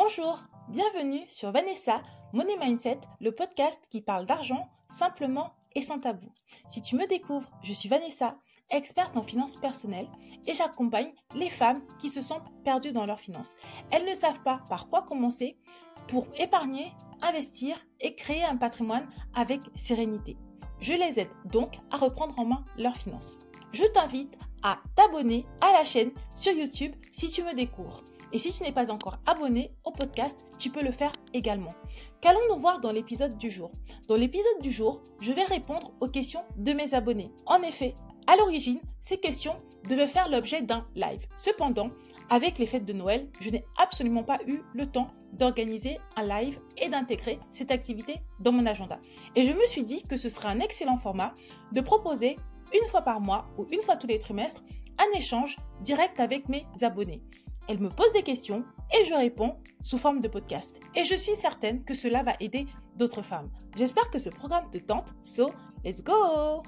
Bonjour, bienvenue sur Vanessa Money Mindset, le podcast qui parle d'argent simplement et sans tabou. Si tu me découvres, je suis Vanessa, experte en finances personnelles et j'accompagne les femmes qui se sentent perdues dans leurs finances. Elles ne savent pas par quoi commencer pour épargner, investir et créer un patrimoine avec sérénité. Je les aide donc à reprendre en main leurs finances. Je t'invite à t'abonner à la chaîne sur YouTube si tu me découvres. Et si tu n'es pas encore abonné au podcast, tu peux le faire également. Qu'allons-nous voir dans l'épisode du jour? Dans l'épisode du jour, je vais répondre aux questions de mes abonnés. En effet, à l'origine, ces questions devaient faire l'objet d'un live. Cependant, avec les fêtes de Noël, je n'ai absolument pas eu le temps d'organiser un live et d'intégrer cette activité dans mon agenda. Et je me suis dit que ce serait un excellent format de proposer une fois par mois ou une fois tous les trimestres un échange direct avec mes abonnés. Elles me posent des questions et je réponds sous forme de podcast. Et je suis certaine que cela va aider d'autres femmes. J'espère que ce programme te tente. So, let's go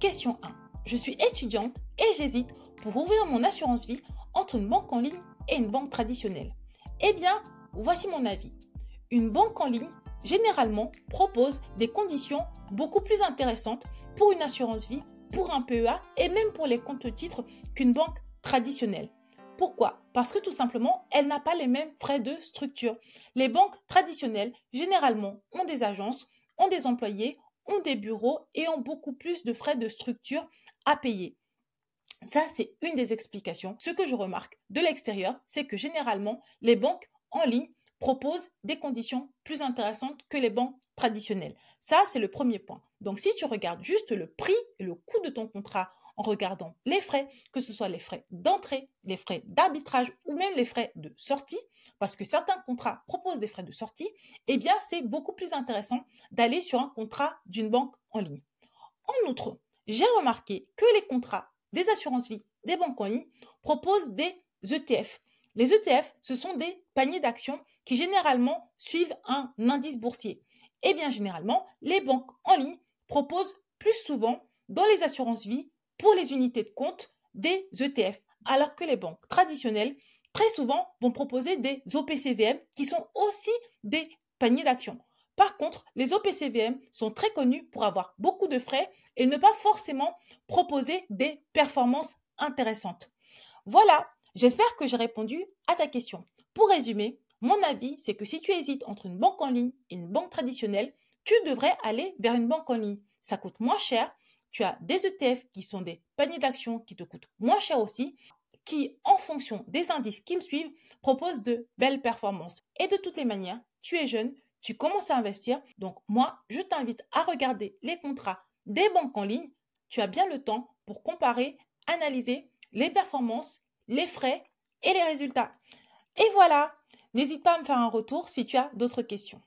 Question 1. Je suis étudiante et j'hésite pour ouvrir mon assurance vie entre une banque en ligne et une banque traditionnelle. Eh bien, voici mon avis. Une banque en ligne, généralement, propose des conditions beaucoup plus intéressantes pour une assurance vie, pour un PEA et même pour les comptes titres qu'une banque traditionnelle. Pourquoi? Parce que tout simplement, elle n'a pas les mêmes frais de structure. Les banques traditionnelles, généralement, ont des agences, ont des employés, ont des bureaux et ont beaucoup plus de frais de structure à payer. Ça, c'est une des explications. Ce que je remarque de l'extérieur, c'est que généralement, les banques en ligne proposent des conditions plus intéressantes que les banques traditionnelles. Ça, c'est le premier point. Donc, si tu regardes juste le prix et le coût de ton contrat regardant les frais, que ce soit les frais d'entrée, les frais d'arbitrage ou même les frais de sortie, parce que certains contrats proposent des frais de sortie, eh bien c'est beaucoup plus intéressant d'aller sur un contrat d'une banque en ligne. En outre, j'ai remarqué que les contrats des assurances vie des banques en ligne proposent des ETF. Les ETF, ce sont des paniers d'actions qui généralement suivent un indice boursier. Eh bien, généralement, les banques en ligne proposent plus souvent dans les assurances vie pour les unités de compte des ETF, alors que les banques traditionnelles, très souvent, vont proposer des OPCVM qui sont aussi des paniers d'actions. Par contre, les OPCVM sont très connus pour avoir beaucoup de frais et ne pas forcément proposer des performances intéressantes. Voilà, j'espère que j'ai répondu à ta question. Pour résumer, mon avis, c'est que si tu hésites entre une banque en ligne et une banque traditionnelle, tu devrais aller vers une banque en ligne. Ça coûte moins cher, tu as des ETF qui sont des paniers d'actions qui te coûtent moins cher aussi, qui, en fonction des indices qu'ils suivent, proposent de belles performances. Et de toutes les manières, tu es jeune, tu commences à investir. Donc moi, je t'invite à regarder les contrats des banques en ligne. Tu as bien le temps pour comparer, analyser les performances, les frais et les résultats. Et voilà, n'hésite pas à me faire un retour si tu as d'autres questions.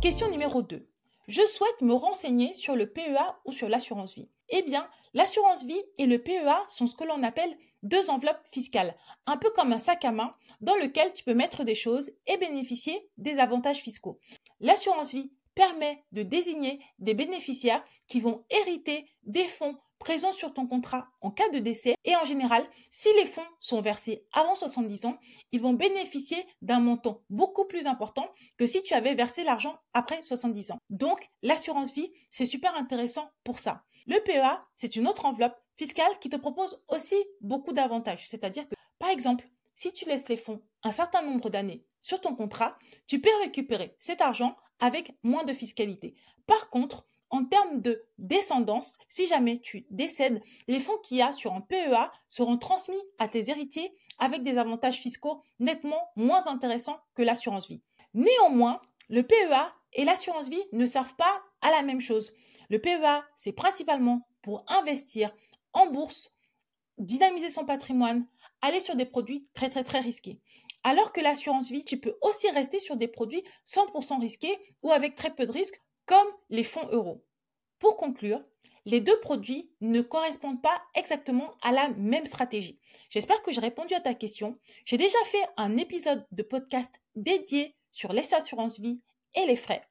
Question numéro 2 je souhaite me renseigner sur le PEA ou sur l'assurance vie. Eh bien, l'assurance vie et le PEA sont ce que l'on appelle deux enveloppes fiscales, un peu comme un sac à main dans lequel tu peux mettre des choses et bénéficier des avantages fiscaux. L'assurance vie permet de désigner des bénéficiaires qui vont hériter des fonds présents sur ton contrat en cas de décès et en général, si les fonds sont versés avant 70 ans, ils vont bénéficier d'un montant beaucoup plus important que si tu avais versé l'argent après 70 ans. Donc, l'assurance vie, c'est super intéressant pour ça. Le PEA, c'est une autre enveloppe fiscale qui te propose aussi beaucoup d'avantages. C'est-à-dire que, par exemple, si tu laisses les fonds un certain nombre d'années sur ton contrat, tu peux récupérer cet argent avec moins de fiscalité. Par contre, en termes de descendance, si jamais tu décèdes, les fonds qu'il y a sur un PEA seront transmis à tes héritiers avec des avantages fiscaux nettement moins intéressants que l'assurance vie. Néanmoins, le PEA et l'assurance vie ne servent pas à la même chose. Le PEA, c'est principalement pour investir en bourse, dynamiser son patrimoine, aller sur des produits très très très risqués. Alors que l'assurance vie, tu peux aussi rester sur des produits 100% risqués ou avec très peu de risques comme les fonds euros. Pour conclure, les deux produits ne correspondent pas exactement à la même stratégie. J'espère que j'ai répondu à ta question. J'ai déjà fait un épisode de podcast dédié sur les assurances vie et les frais.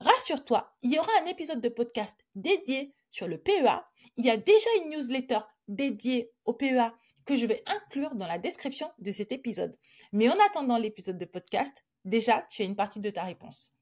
Rassure-toi, il y aura un épisode de podcast dédié sur le PEA. Il y a déjà une newsletter dédiée au PEA que je vais inclure dans la description de cet épisode. Mais en attendant l'épisode de podcast, déjà, tu as une partie de ta réponse.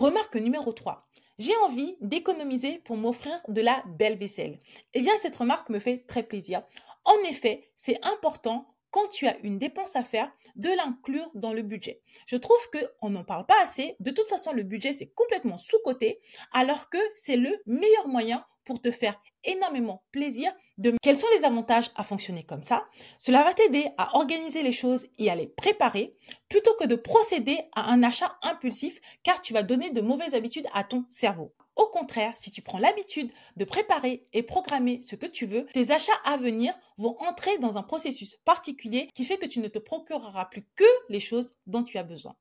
Remarque numéro 3. J'ai envie d'économiser pour m'offrir de la belle vaisselle. Eh bien, cette remarque me fait très plaisir. En effet, c'est important quand tu as une dépense à faire, de l'inclure dans le budget. Je trouve qu'on n'en parle pas assez. De toute façon, le budget, c'est complètement sous-coté, alors que c'est le meilleur moyen pour te faire énormément plaisir. De... Quels sont les avantages à fonctionner comme ça? Cela va t'aider à organiser les choses et à les préparer plutôt que de procéder à un achat impulsif car tu vas donner de mauvaises habitudes à ton cerveau. Au contraire, si tu prends l'habitude de préparer et programmer ce que tu veux, tes achats à venir vont entrer dans un processus particulier qui fait que tu ne te procureras plus que les choses dont tu as besoin.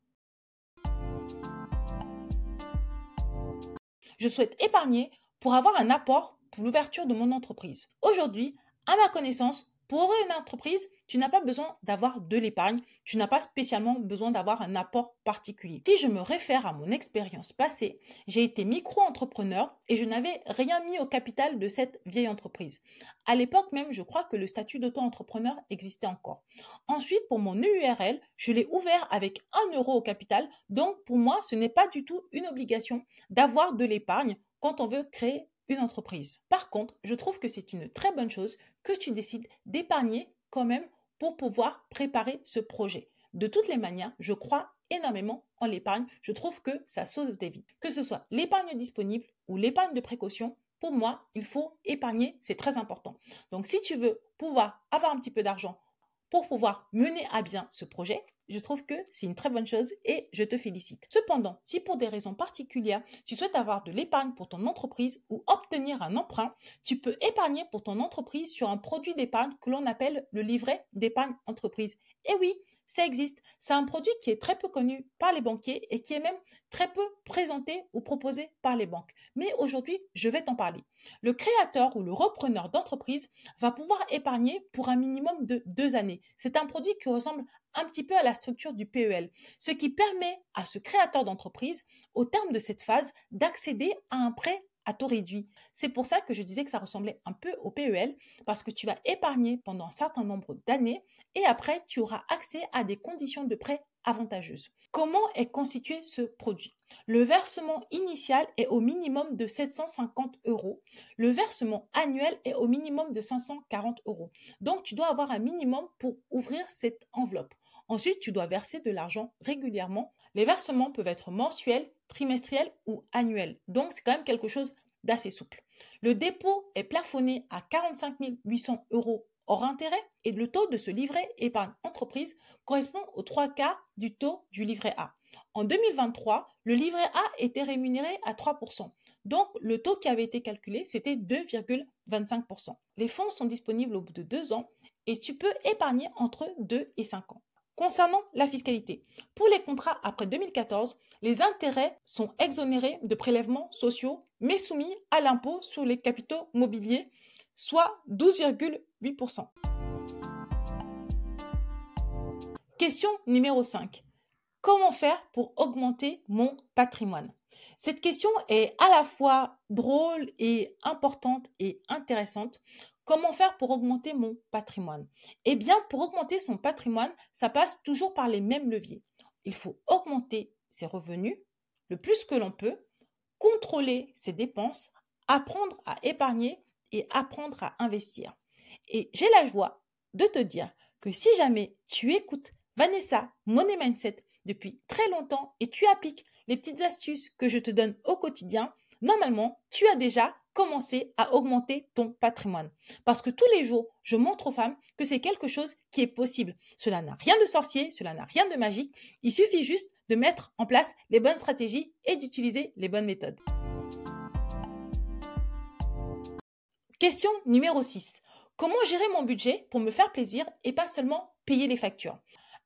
Je souhaite épargner pour avoir un apport pour l'ouverture de mon entreprise. Aujourd'hui, à ma connaissance, pour une entreprise, tu n'as pas besoin d'avoir de l'épargne, tu n'as pas spécialement besoin d'avoir un apport particulier. Si je me réfère à mon expérience passée, j'ai été micro-entrepreneur et je n'avais rien mis au capital de cette vieille entreprise. À l'époque même, je crois que le statut d'auto-entrepreneur existait encore. Ensuite, pour mon URL, je l'ai ouvert avec 1 euro au capital, donc pour moi, ce n'est pas du tout une obligation d'avoir de l'épargne quand on veut créer une entreprise. Par contre, je trouve que c'est une très bonne chose que tu décides d'épargner quand même pour pouvoir préparer ce projet. De toutes les manières, je crois énormément en l'épargne. Je trouve que ça sauve des vies. Que ce soit l'épargne disponible ou l'épargne de précaution, pour moi, il faut épargner, c'est très important. Donc si tu veux pouvoir avoir un petit peu d'argent pour pouvoir mener à bien ce projet, je trouve que c'est une très bonne chose et je te félicite. Cependant, si pour des raisons particulières, tu souhaites avoir de l'épargne pour ton entreprise ou obtenir un emprunt, tu peux épargner pour ton entreprise sur un produit d'épargne que l'on appelle le livret d'épargne entreprise. Et oui, ça existe. C'est un produit qui est très peu connu par les banquiers et qui est même très peu présenté ou proposé par les banques. Mais aujourd'hui, je vais t'en parler. Le créateur ou le repreneur d'entreprise va pouvoir épargner pour un minimum de deux années. C'est un produit qui ressemble un petit peu à la structure du PEL, ce qui permet à ce créateur d'entreprise, au terme de cette phase, d'accéder à un prêt à taux réduit. C'est pour ça que je disais que ça ressemblait un peu au PEL, parce que tu vas épargner pendant un certain nombre d'années et après, tu auras accès à des conditions de prêt avantageuses. Comment est constitué ce produit? Le versement initial est au minimum de 750 euros. Le versement annuel est au minimum de 540 euros. Donc, tu dois avoir un minimum pour ouvrir cette enveloppe. Ensuite, tu dois verser de l'argent régulièrement. Les versements peuvent être mensuels, trimestriels ou annuels. Donc, c'est quand même quelque chose d'assez souple. Le dépôt est plafonné à 45 800 euros hors intérêt et le taux de ce livret épargne entreprise correspond aux trois quarts du taux du livret A. En 2023, le livret A était rémunéré à 3%. Donc, le taux qui avait été calculé, c'était 2,25%. Les fonds sont disponibles au bout de deux ans et tu peux épargner entre 2 et 5 ans. Concernant la fiscalité, pour les contrats après 2014, les intérêts sont exonérés de prélèvements sociaux, mais soumis à l'impôt sur les capitaux mobiliers, soit 12,8%. Question numéro 5. Comment faire pour augmenter mon patrimoine? Cette question est à la fois drôle et importante et intéressante. Comment faire pour augmenter mon patrimoine? Eh bien, pour augmenter son patrimoine, ça passe toujours par les mêmes leviers. Il faut augmenter ses revenus le plus que l'on peut, contrôler ses dépenses, apprendre à épargner et apprendre à investir. Et j'ai la joie de te dire que si jamais tu écoutes Vanessa Money Mindset depuis très longtemps et tu appliques les petites astuces que je te donne au quotidien, normalement, tu as déjà commencé à augmenter ton patrimoine. Parce que tous les jours, je montre aux femmes que c'est quelque chose qui est possible. Cela n'a rien de sorcier, cela n'a rien de magique. Il suffit juste de mettre en place les bonnes stratégies et d'utiliser les bonnes méthodes. Question numéro 6. Comment gérer mon budget pour me faire plaisir et pas seulement payer les factures?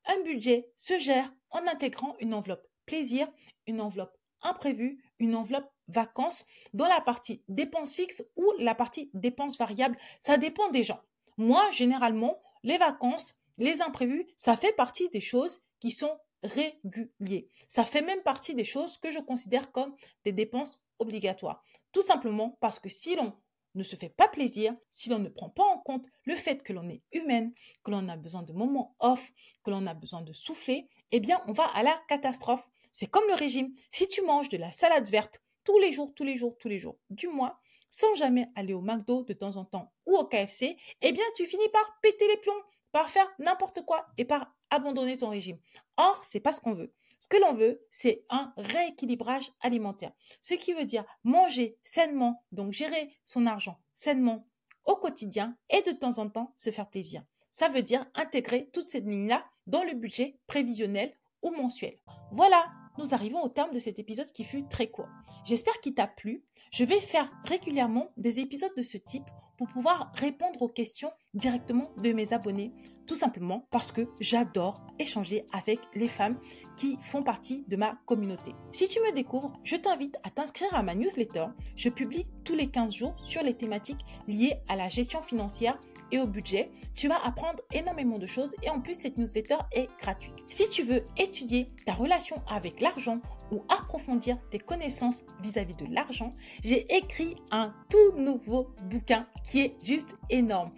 Un budget se gère en intégrant une enveloppe plaisir, une enveloppe imprévue, une enveloppe vacances dans la partie dépenses fixes ou la partie dépenses variables. Ça dépend des gens. Moi, généralement, les vacances, les imprévus, ça fait partie des choses qui sont réguliers. Ça fait même partie des choses que je considère comme des dépenses obligatoires. Tout simplement parce que si l'on ne se fait pas plaisir, si l'on ne prend pas en compte le fait que l'on est humaine, que l'on a besoin de moments off, que l'on a besoin de souffler, eh bien, on va à la catastrophe. C'est comme le régime. Si tu manges de la salade verte tous les jours, tous les jours, tous les jours du mois, sans jamais aller au McDo de temps en temps ou au KFC, eh bien, tu finis par péter les plombs, par faire n'importe quoi et par abandonner ton régime. Or, c'est pas ce qu'on veut. Ce que l'on veut, c'est un rééquilibrage alimentaire. Ce qui veut dire manger sainement, donc gérer son argent sainement au quotidien et de temps en temps se faire plaisir. Ça veut dire intégrer toutes ces lignes-là dans le budget prévisionnel ou mensuel. Voilà, nous arrivons au terme de cet épisode qui fut très court. J'espère qu'il t'a plu. Je vais faire régulièrement des épisodes de ce type pour pouvoir répondre aux questions directement de mes abonnés, tout simplement parce que j'adore échanger avec les femmes qui font partie de ma communauté. Si tu me découvres, je t'invite à t'inscrire à ma newsletter. Je publie tous les 15 jours sur les thématiques liées à la gestion financière et au budget. Tu vas apprendre énormément de choses et en plus cette newsletter est gratuite. Si tu veux étudier ta relation avec l'argent ou approfondir tes connaissances vis-à-vis de l'argent, j'ai écrit un tout nouveau bouquin qui est juste énorme.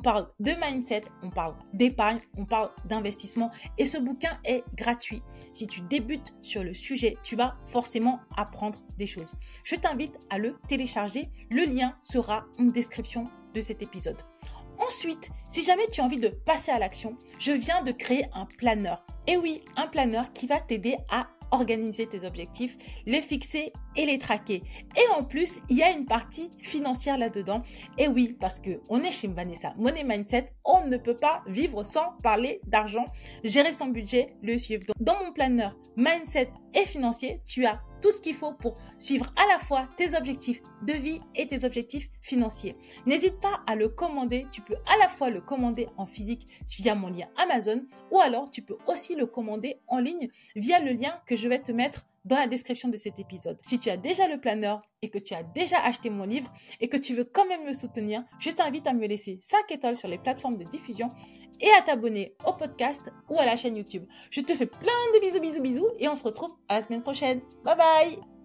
Parle de mindset, on parle d'épargne, on parle d'investissement et ce bouquin est gratuit. Si tu débutes sur le sujet, tu vas forcément apprendre des choses. Je t'invite à le télécharger. Le lien sera en description de cet épisode. Ensuite, si jamais tu as envie de passer à l'action, je viens de créer un planeur. Et oui, un planeur qui va t'aider à organiser tes objectifs, les fixer et les traquer. Et en plus, il y a une partie financière là-dedans. Et oui, parce que on est chez Vanessa Money Mindset, on ne peut pas vivre sans parler d'argent, gérer son budget, le suivre. dans mon planeur mindset et financier, tu as tout ce qu'il faut pour suivre à la fois tes objectifs de vie et tes objectifs financiers. N'hésite pas à le commander. Tu peux à la fois le commander en physique via mon lien Amazon ou alors tu peux aussi le commander en ligne via le lien que je vais te mettre dans la description de cet épisode. Si tu as déjà le planeur et que tu as déjà acheté mon livre et que tu veux quand même me soutenir, je t'invite à me laisser 5 étoiles sur les plateformes de diffusion et à t'abonner au podcast ou à la chaîne YouTube. Je te fais plein de bisous, bisous, bisous et on se retrouve à la semaine prochaine. Bye bye